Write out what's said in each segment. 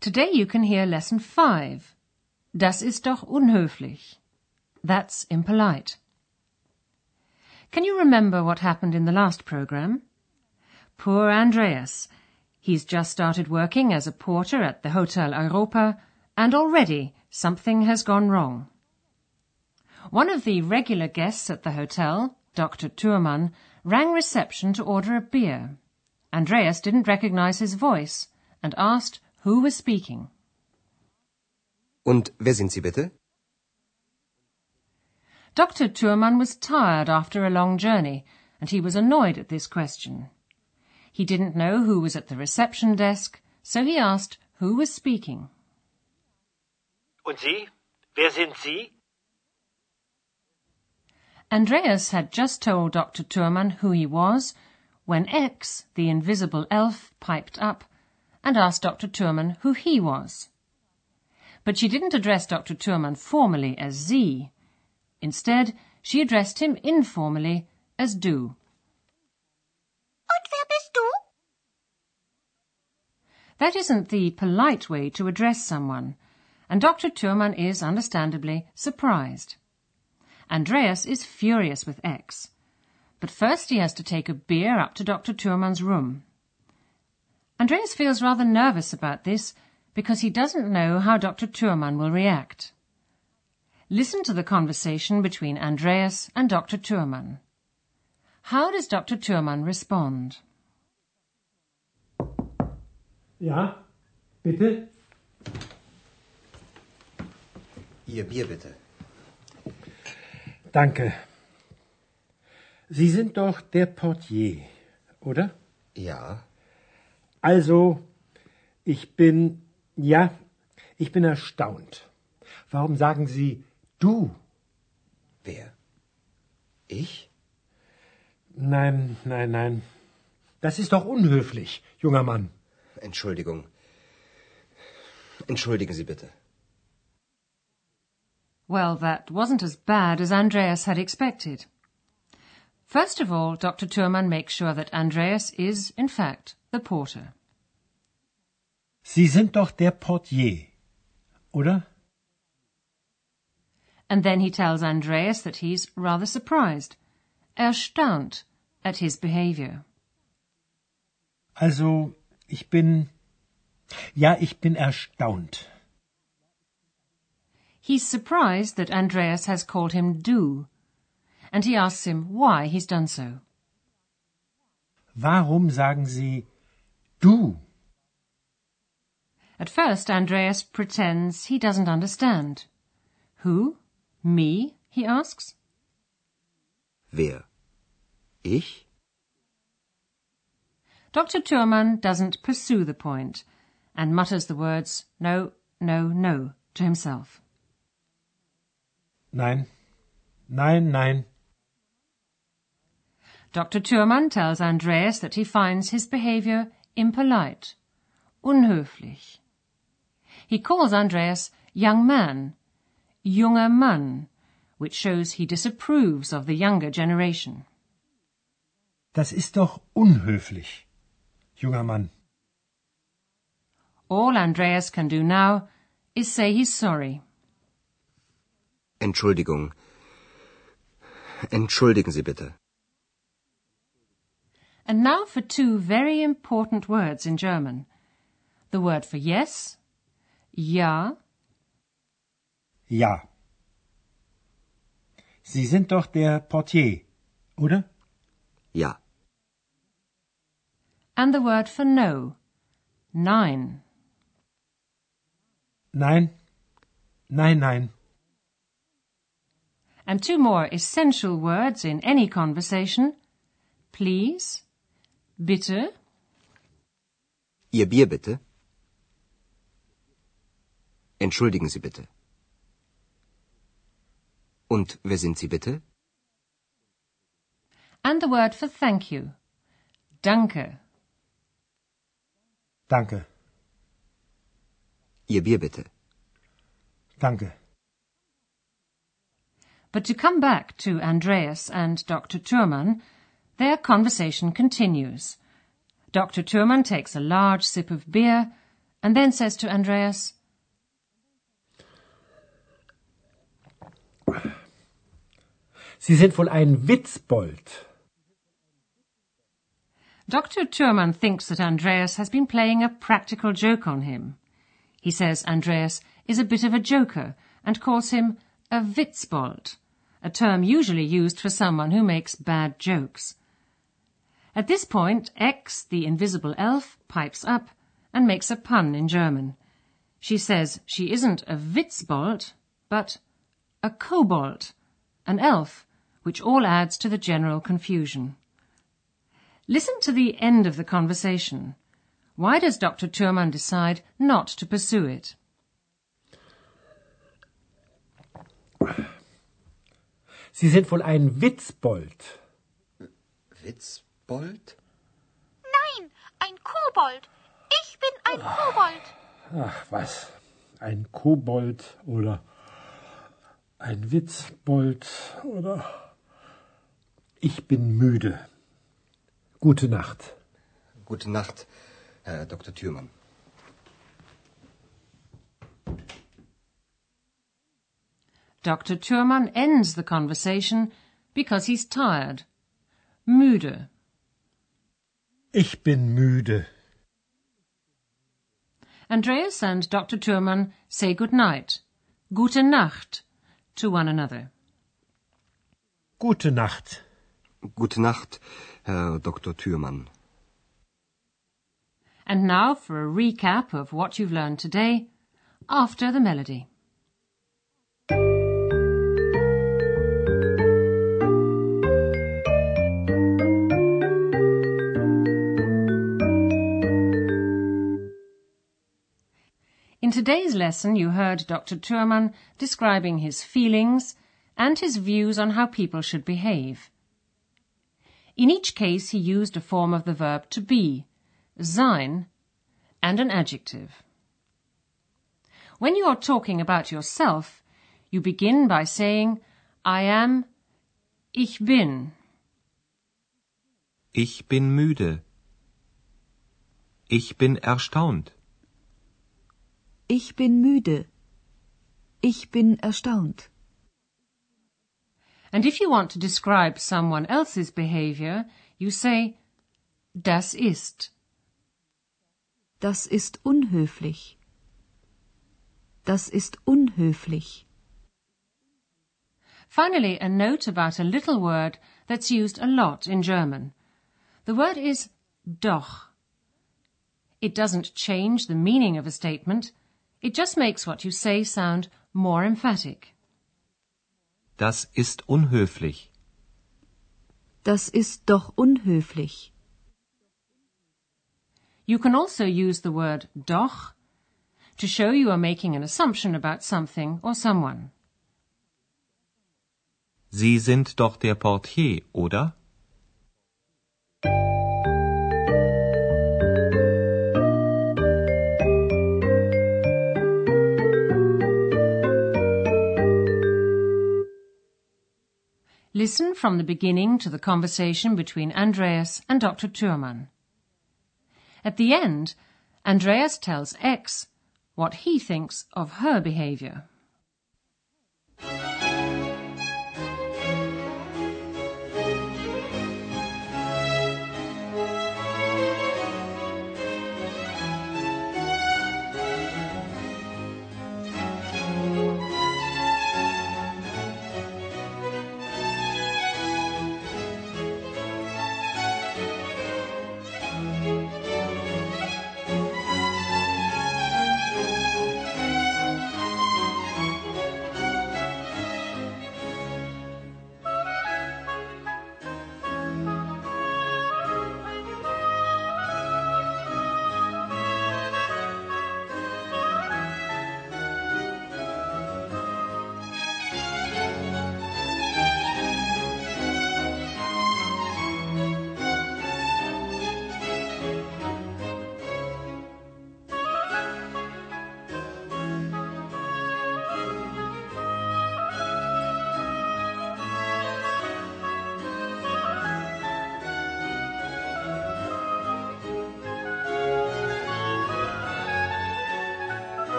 Today you can hear lesson 5. Das ist doch unhöflich. That's impolite. Can you remember what happened in the last program? Poor Andreas. He's just started working as a porter at the Hotel Europa and already something has gone wrong. One of the regular guests at the hotel, Dr. Thurmann, rang reception to order a beer. Andreas didn't recognize his voice and asked who was speaking. Und wer sind Sie bitte? Dr. Thurmann was tired after a long journey, and he was annoyed at this question. He didn't know who was at the reception desk, so he asked who was speaking. Und Sie? Wer sind Sie? Andreas had just told Dr. Thurmann who he was when Ex, the invisible elf, piped up and asked Dr. Thurmann who he was. But she didn't address Dr. Thurmann formally as Sie. Instead, she addressed him informally as Du. Und wer bist du? That isn't the polite way to address someone, and Dr. Thurmann is, understandably, surprised. Andreas is furious with Ex, but first he has to take a beer up to Dr. Thurmann's room. Andreas feels rather nervous about this because he doesn't know how Dr. Thurmann will react. Listen to the conversation between Andreas and Dr. Thurmann. How does Dr. Thurmann respond? Ja, bitte? Ihr Bier bitte. Danke. Sie sind doch der Portier, oder? Ja. Also, ich bin, ja, ich bin erstaunt. Warum sagen Sie du? Wer? Ich? Nein, nein, nein. Das ist doch unhöflich, junger Mann. Entschuldigung. Entschuldigen Sie bitte. Well, that wasn't as bad as Andreas had expected. First of all, Dr. Thurmann makes sure that Andreas is, in fact, the porter. Sie sind doch der Portier, oder? And then he tells Andreas that he's rather surprised, erstaunt, at his behavior. Also, ich bin, ja, ich bin erstaunt. He's surprised that Andreas has called him du, and he asks him why he's done so. Warum sagen Sie du? At first, Andreas pretends he doesn't understand. Who? Me? he asks. Wer? Ich? Dr. Thurmann doesn't pursue the point and mutters the words no, no, no to himself. Nein, nein, nein. Dr. Thurmann tells Andreas that he finds his behavior impolite, unhöflich. He calls Andreas young man, junger Mann, which shows he disapproves of the younger generation. Das ist doch unhöflich, junger Mann. All Andreas can do now is say he's sorry. Entschuldigung. Entschuldigen Sie bitte. And now for two very important words in German. The word for yes, ja, Ja. Sie sind doch der Portier, oder? Ja. and the word for no, nein. Nein, nein, nein. And two more essential words in any conversation. Please, bitte, Ihr Bier bitte. Entschuldigen Sie bitte. Und wer sind Sie bitte? And the word for thank you. Danke. Danke. Ihr Bier bitte. Danke. But to come back to Andreas and Dr. Thurmann, their conversation continues. Dr. Thurmann takes a large sip of beer and then says to Andreas, Sie sind wohl ein Witzbold. Dr. Thurmann thinks that Andreas has been playing a practical joke on him. He says Andreas is a bit of a joker and calls him a Witzbold, a term usually used for someone who makes bad jokes. At this point, Ex, the invisible elf, pipes up and makes a pun in German. She says she isn't a Witzbold, but a kobold, an elf, which all adds to the general confusion. Listen to the end of the conversation. Why does Dr. Thurmann decide not to pursue it? Sie sind wohl ein Witzbold. Witzbold? Nein, ein Kobold. Ich bin ein Kobold. Ach, was? Ein Kobold oder ein Witzbold oder... Ich bin müde. Gute Nacht. Gute Nacht, Herr Dr. Thürmann. Dr. Thurman ends the conversation because he's tired. Müde. Ich bin müde. Andreas and Dr. Thurmann say good night, gute Nacht, to one another. Gute Nacht. Gute Nacht, Herr Dr. Thürmann. And now for a recap of what you've learned today after the melody. In today's lesson, you heard Dr. Thurmann describing his feelings and his views on how people should behave. In each case, he used a form of the verb to be, sein, and an adjective. When you are talking about yourself, you begin by saying, I am, ich bin. Ich bin müde. Ich bin erstaunt. Ich bin müde. Ich bin erstaunt. And if you want to describe someone else's behavior, you say, das ist. Das ist unhöflich. Das ist unhöflich. Finally, a note about a little word that's used a lot in German. The word is doch. It doesn't change the meaning of a statement, it just makes what you say sound more emphatic. Das ist unhöflich. Das ist doch unhöflich. You can also use the word doch to show you are making an assumption about something or someone. Sie sind doch der Portier, oder? Listen from the beginning to the conversation between Andreas and Dr. Thurmann. At the end, Andreas tells Ex what he thinks of her behavior.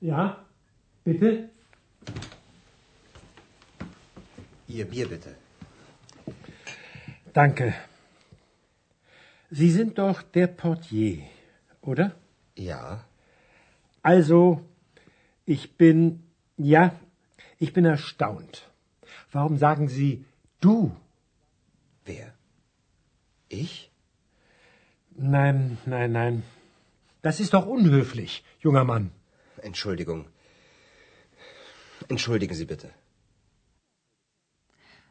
Ja, bitte? Ihr Bier bitte. Danke. Sie sind doch der Portier, oder? Ja. Also, ich bin, ja, ich bin erstaunt. Warum sagen Sie du? Wer? Ich? Nein, nein, nein. Das ist doch unhöflich, junger Mann. Entschuldigung. Entschuldigen Sie bitte.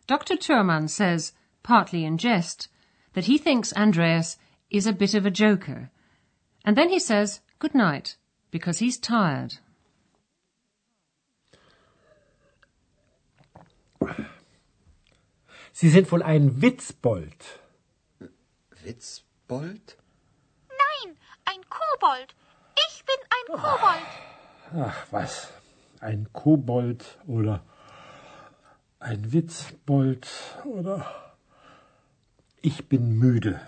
Dr. Thurman says, partly in jest, that he thinks Andreas is a bit of a joker. And then he says good night, because he's tired. Sie sind wohl ein Witzbold. Witzbold? Nein, ein Kobold. Ich bin ein Kobold. Ach, was? Ein Kobold oder ein Witzbold oder... Ich bin müde.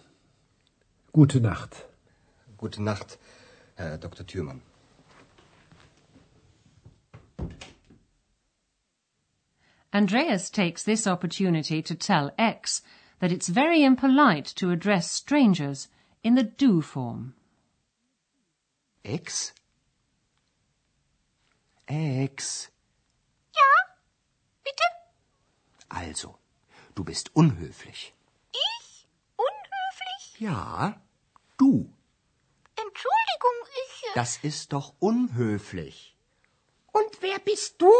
Gute Nacht. Gute Nacht, Herr Dr. Thürmann. Andreas takes this opportunity to tell Ex that it's very impolite to address strangers in the du form. Ex? Ex. Ja, bitte? Also, du bist unhöflich. Ich? Unhöflich? Ja, du. Entschuldigung, ich. äh, Das ist doch unhöflich. Und wer bist du?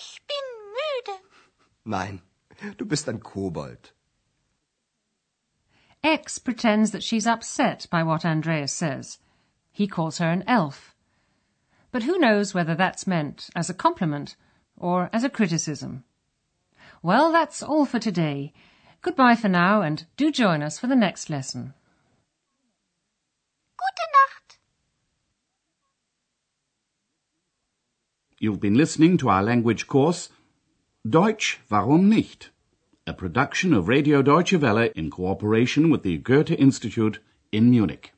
Ich bin müde. Nein, du bist ein Kobold. X pretends that she's upset by what Andreas says. He calls her an elf. But who knows whether that's meant as a compliment or as a criticism? Well, that's all for today. Goodbye for now, and do join us for the next lesson. Gute Nacht. You've been listening to our language course Deutsch, warum nicht? A production of Radio Deutsche Welle in cooperation with the Goethe Institute in Munich.